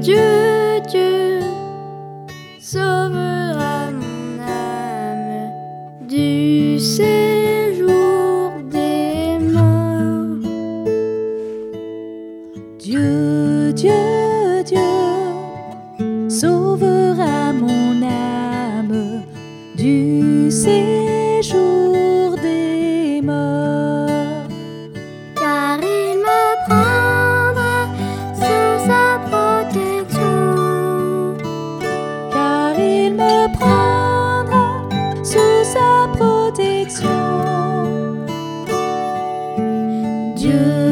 Dieu, Dieu sauvera mon âme du séjour des morts. Dieu, Dieu, Dieu sauvera mon âme du séjour. me prendra sous sa protection. Dieu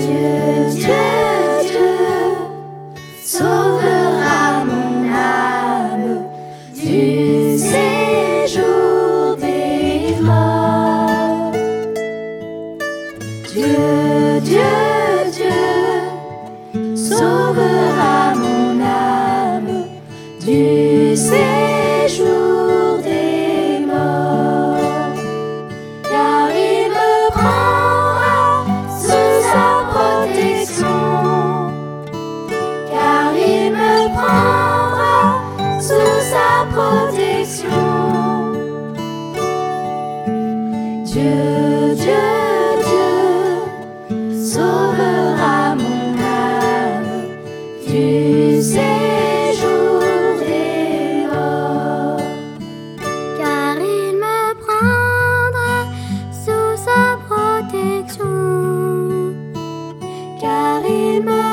Dieu, Dieu, Dieu sauvera mon âme du séjour des morts. Dieu, Dieu, Dieu sauvera mon âme du séjour des morts, car il me prend.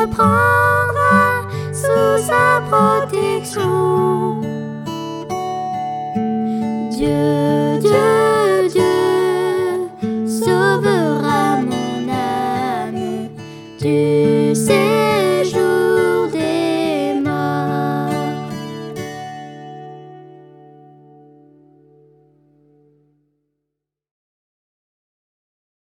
prendre sous sa protection. Dieu